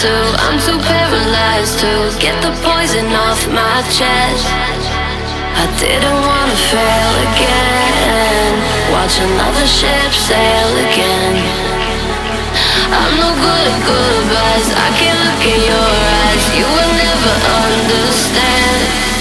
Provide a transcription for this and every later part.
to, I'm too paralyzed to get the poison off my chest. I didn't wanna fail again. Watch another ship sail again. I'm no good at goodbyes. I can't look in your eyes. You will never understand.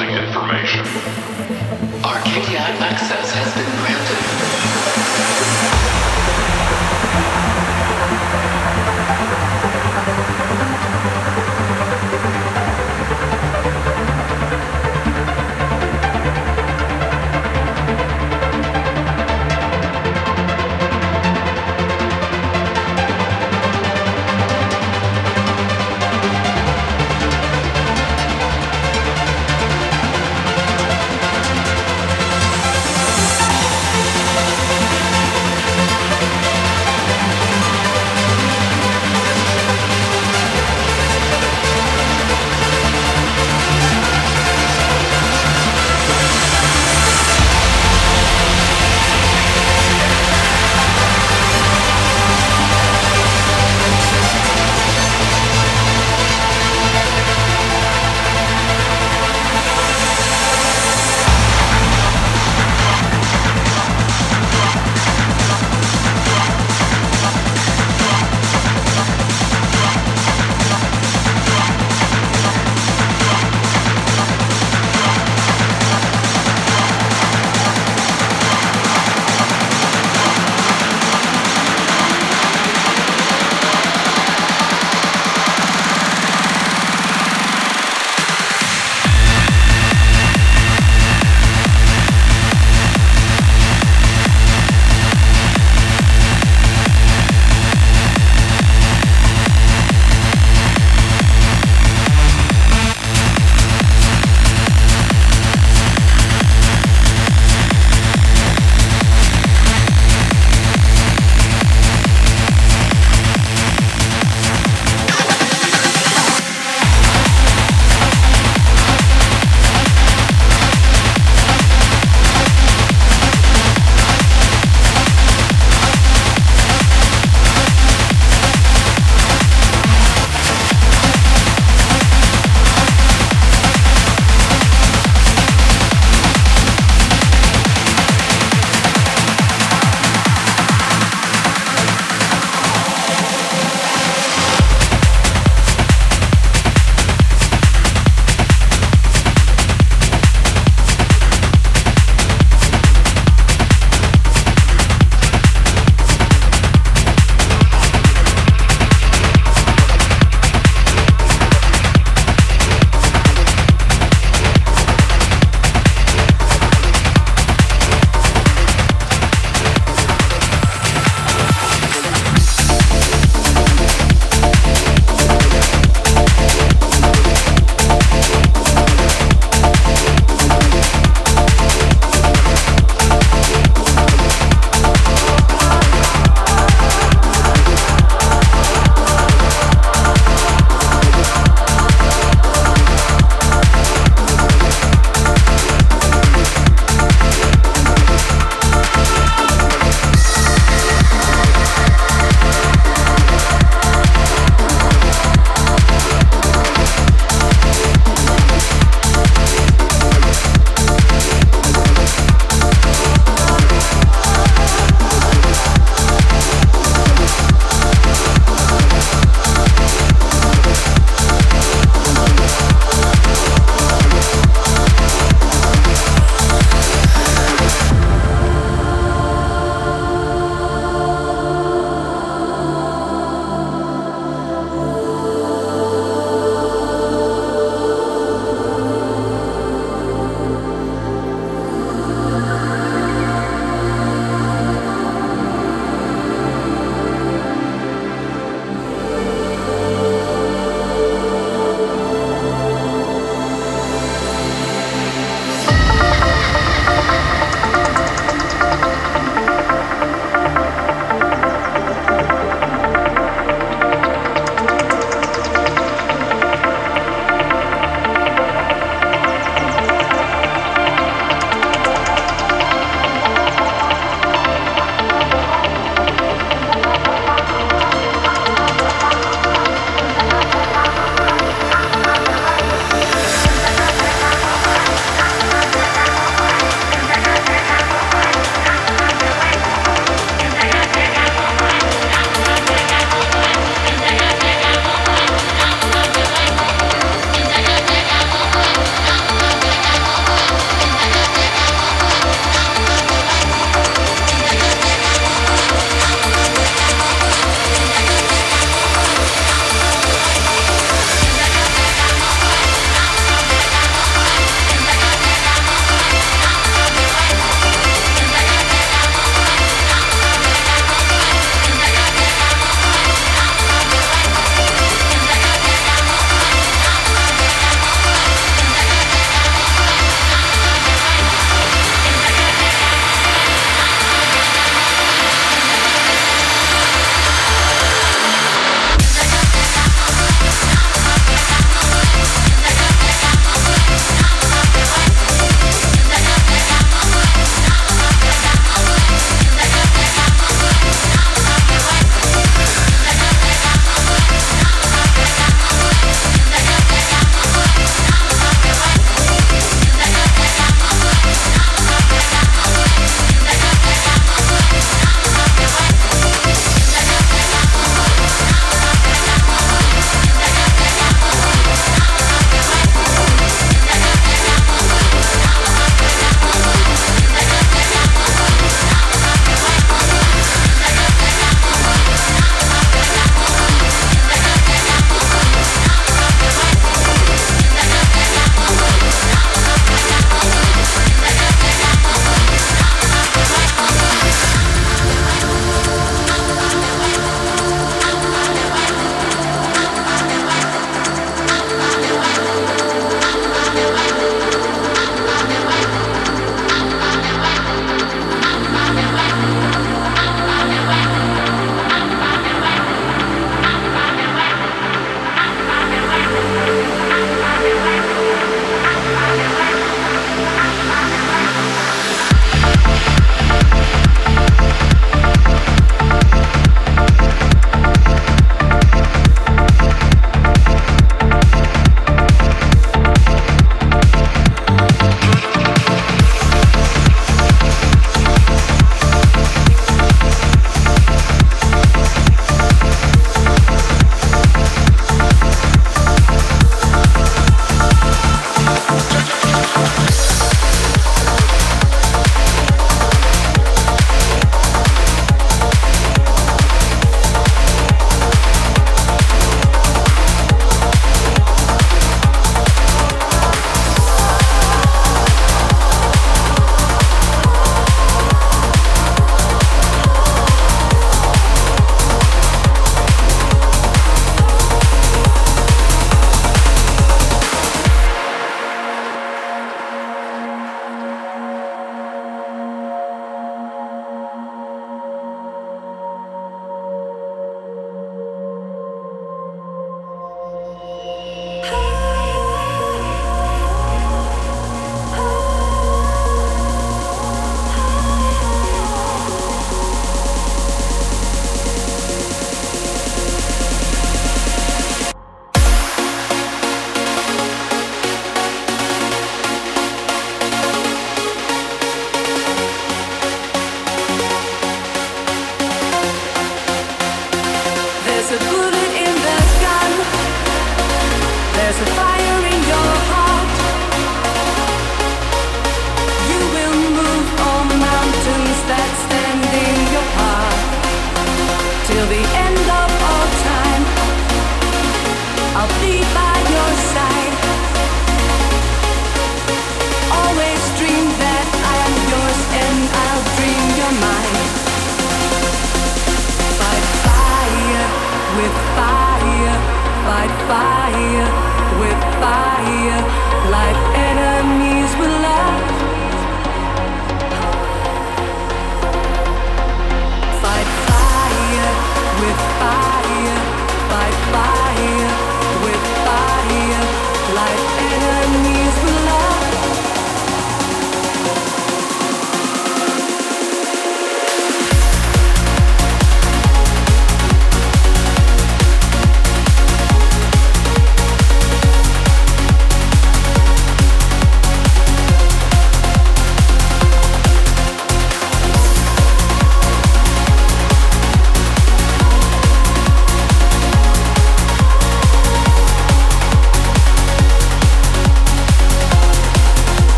Processing information. Arcadia access has been granted.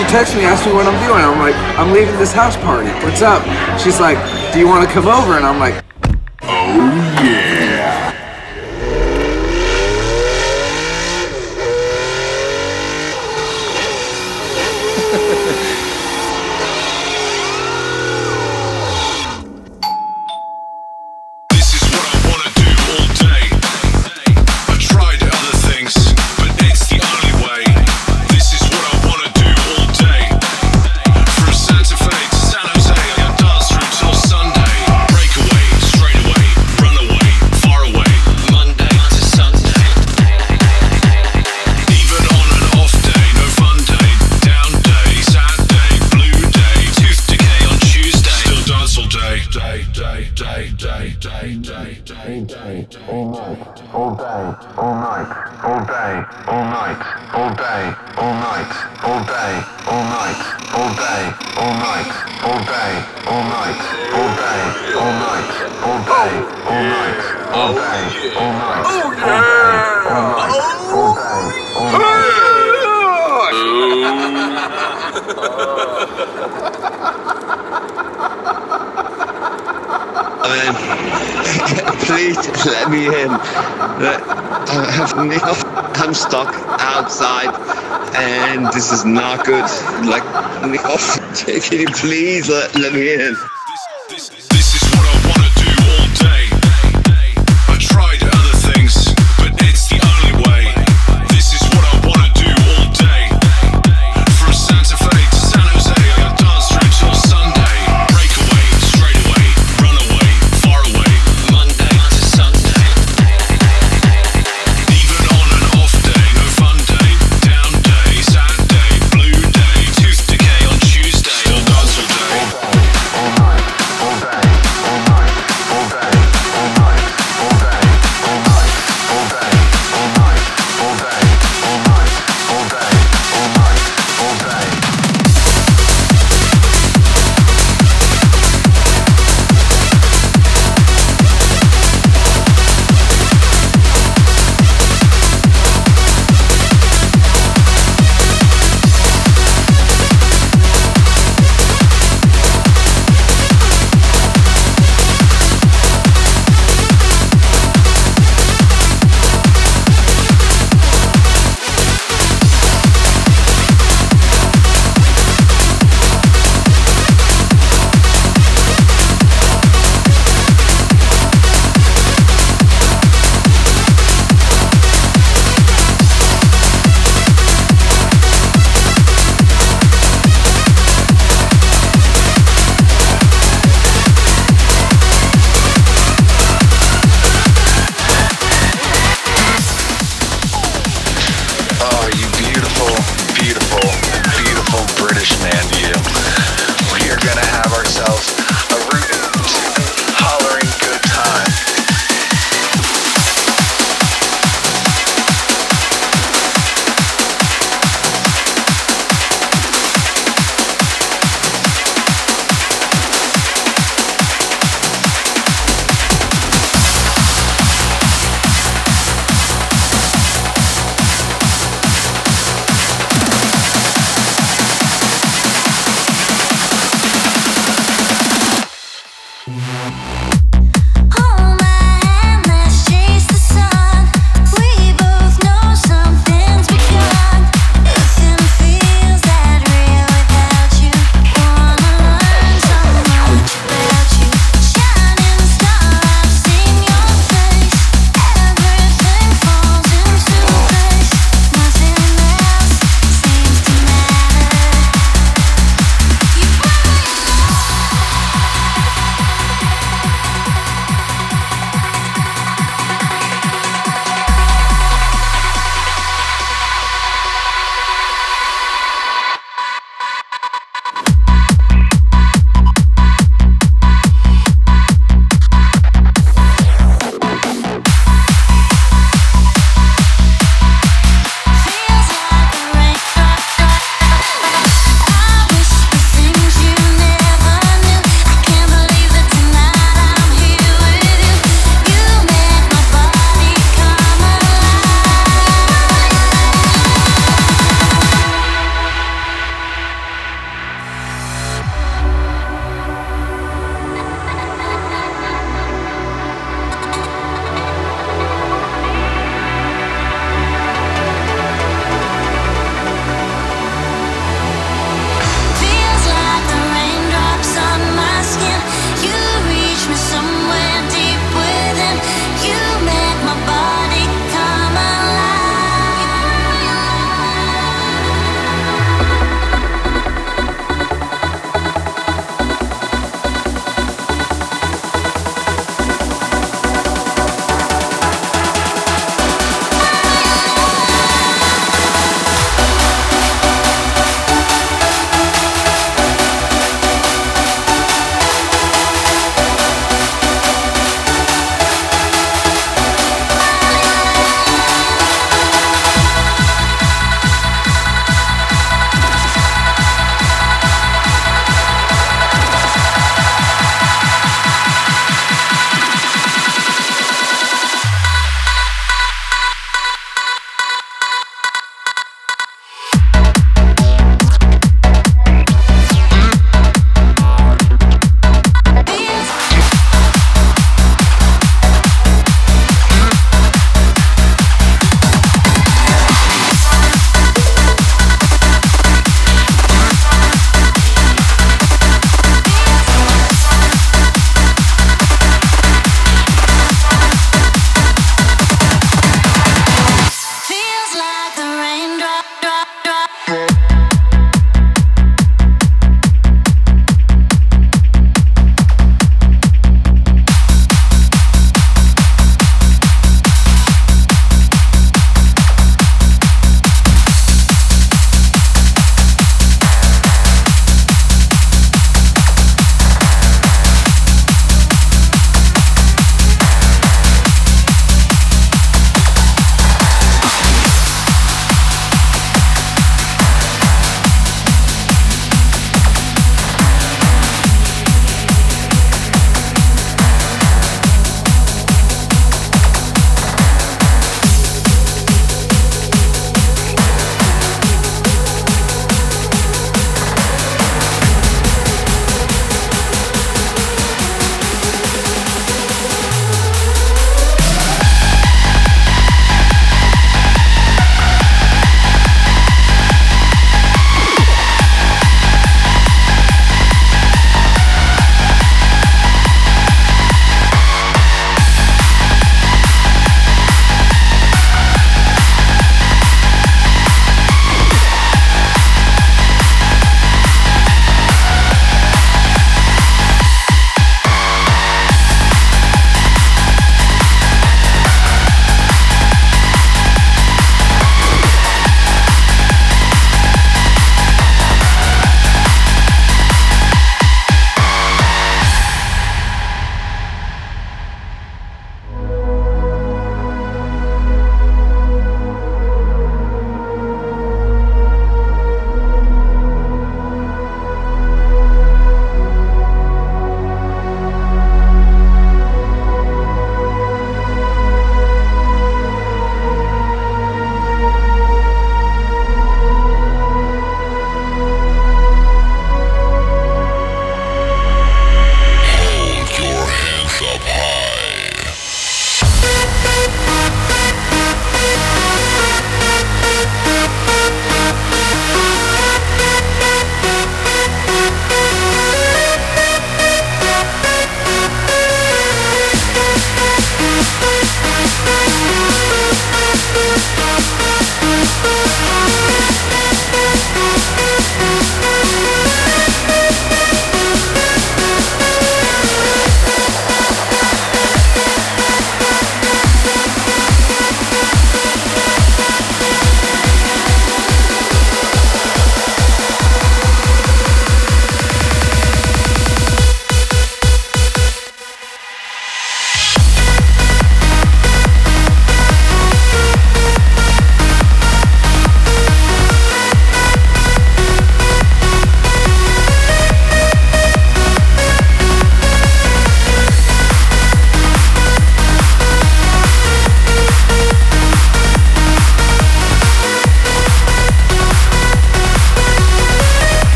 She texts me, asks me what I'm doing. I'm like, I'm leaving this house party. What's up? She's like, do you want to come over? And I'm like, can you please let, let me in?